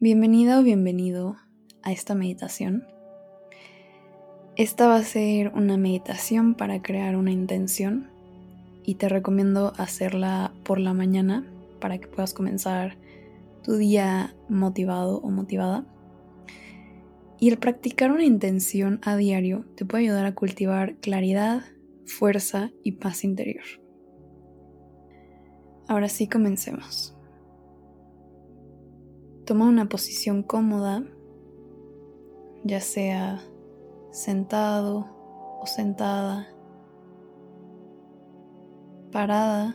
Bienvenida o bienvenido a esta meditación. Esta va a ser una meditación para crear una intención y te recomiendo hacerla por la mañana para que puedas comenzar tu día motivado o motivada. Y el practicar una intención a diario te puede ayudar a cultivar claridad, fuerza y paz interior. Ahora sí, comencemos. Toma una posición cómoda, ya sea sentado o sentada, parada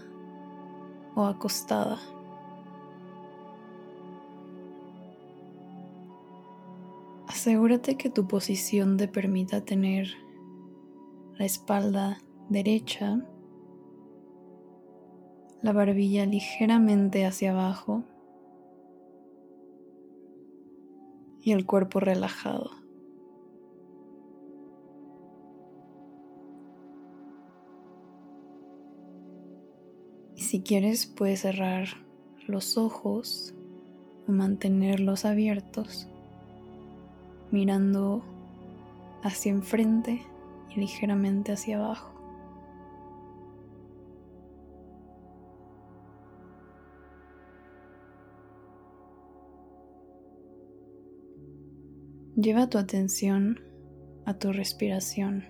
o acostada. Asegúrate que tu posición te permita tener la espalda derecha, la barbilla ligeramente hacia abajo y el cuerpo relajado. Y si quieres puedes cerrar los ojos o mantenerlos abiertos, mirando hacia enfrente y ligeramente hacia abajo. Lleva tu atención a tu respiración.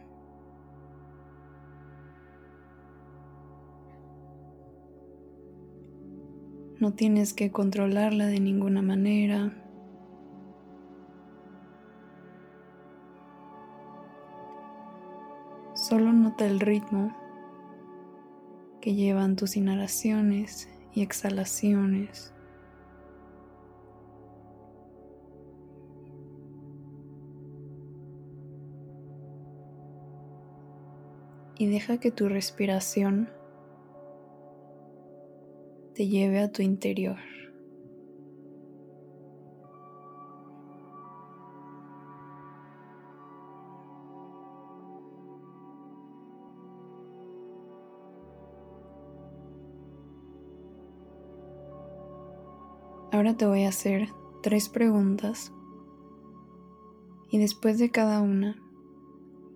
No tienes que controlarla de ninguna manera. Solo nota el ritmo que llevan tus inhalaciones y exhalaciones. Y deja que tu respiración te lleve a tu interior. Ahora te voy a hacer tres preguntas y después de cada una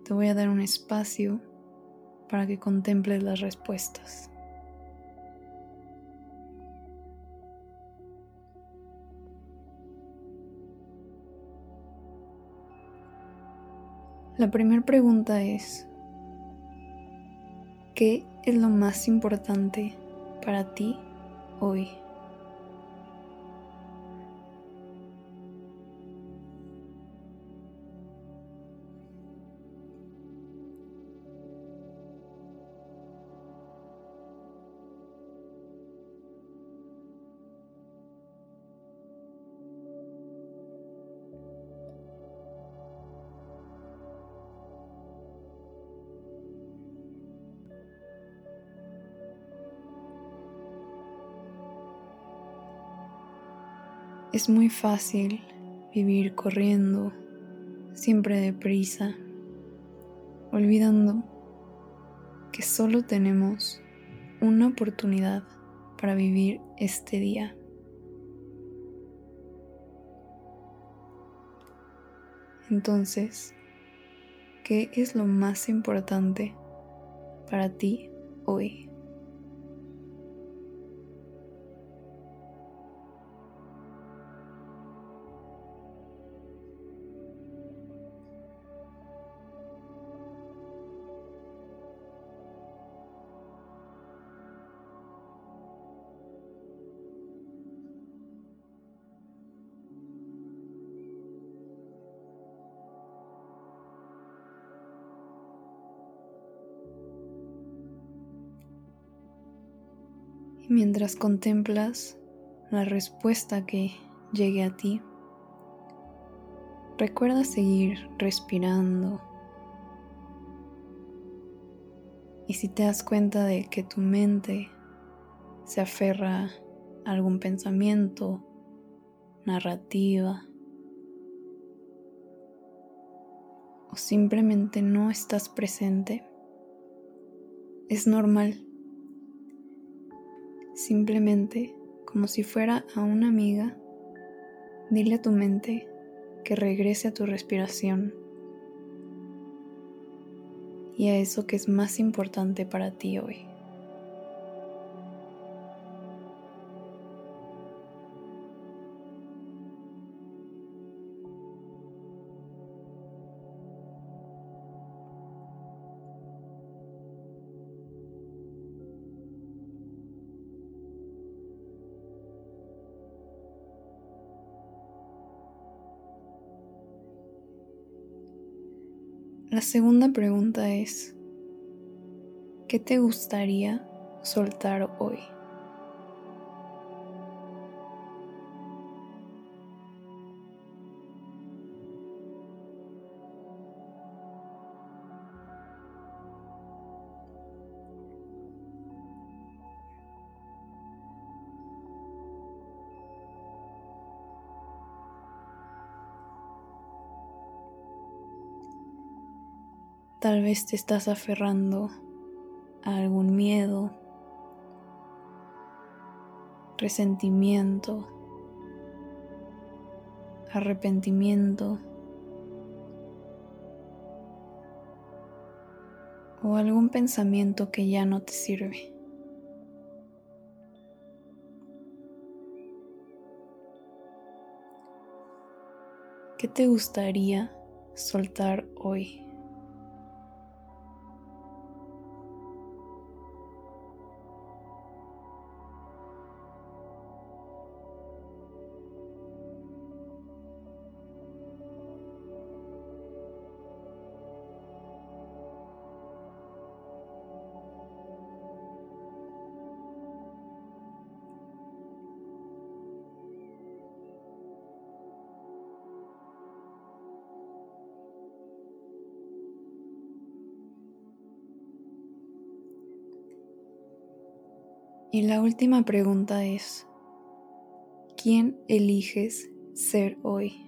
te voy a dar un espacio para que contemples las respuestas. La primera pregunta es, ¿qué es lo más importante para ti hoy? Es muy fácil vivir corriendo, siempre deprisa, olvidando que solo tenemos una oportunidad para vivir este día. Entonces, ¿qué es lo más importante para ti hoy? Mientras contemplas la respuesta que llegue a ti, recuerda seguir respirando. Y si te das cuenta de que tu mente se aferra a algún pensamiento, narrativa, o simplemente no estás presente, es normal simplemente como si fuera a una amiga, Dile a tu mente que regrese a tu respiración y a eso que es más importante para ti hoy. La segunda pregunta es, ¿qué te gustaría soltar hoy? Tal vez te estás aferrando a algún miedo, resentimiento, arrepentimiento o algún pensamiento que ya no te sirve. ¿Qué te gustaría soltar hoy? Y la última pregunta es, ¿quién eliges ser hoy?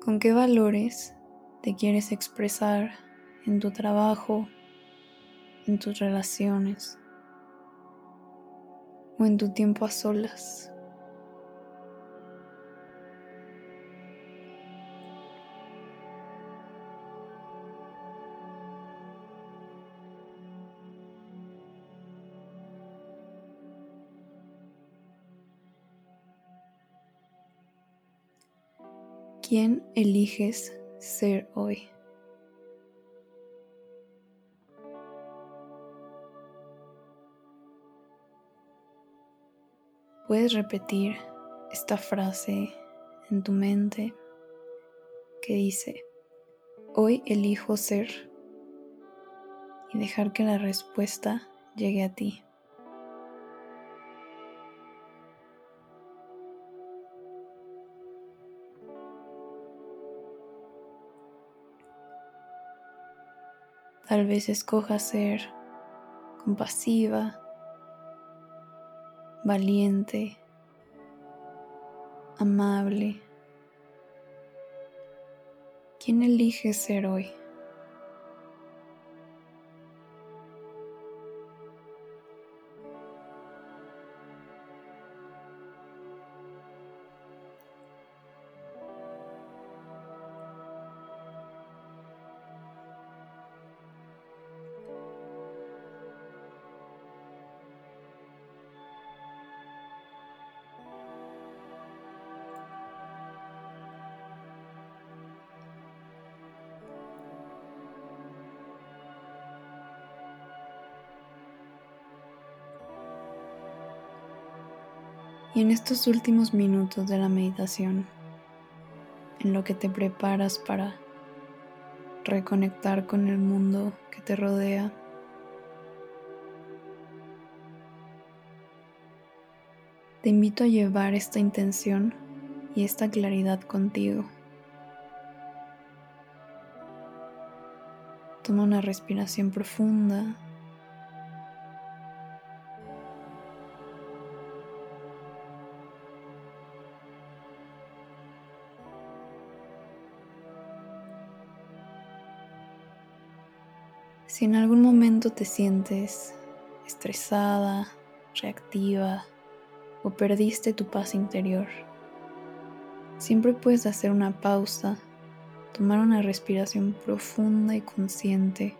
¿Con qué valores te quieres expresar en tu trabajo, en tus relaciones o en tu tiempo a solas. ¿Quién eliges ser hoy? Puedes repetir esta frase en tu mente que dice, hoy elijo ser y dejar que la respuesta llegue a ti. Tal vez escoja ser compasiva, valiente, amable. ¿Quién elige ser hoy? Y en estos últimos minutos de la meditación, en lo que te preparas para reconectar con el mundo que te rodea, te invito a llevar esta intención y esta claridad contigo. Toma una respiración profunda Si en algún momento te sientes estresada, reactiva o perdiste tu paz interior, siempre puedes hacer una pausa, tomar una respiración profunda y consciente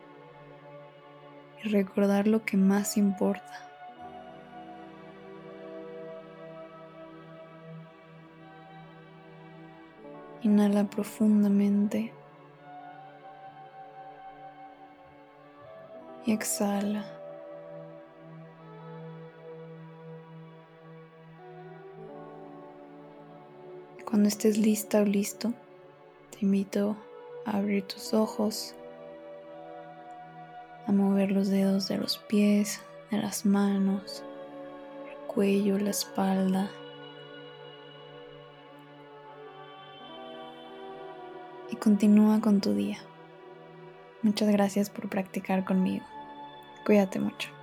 y recordar lo que más importa. Inhala profundamente y exhala. Cuando estés lista o listo, te invito a abrir tus ojos, a mover los dedos de los pies, de las manos, el cuello, la espalda. Y continúa con tu día. Muchas gracias por practicar conmigo. Cuídate mucho.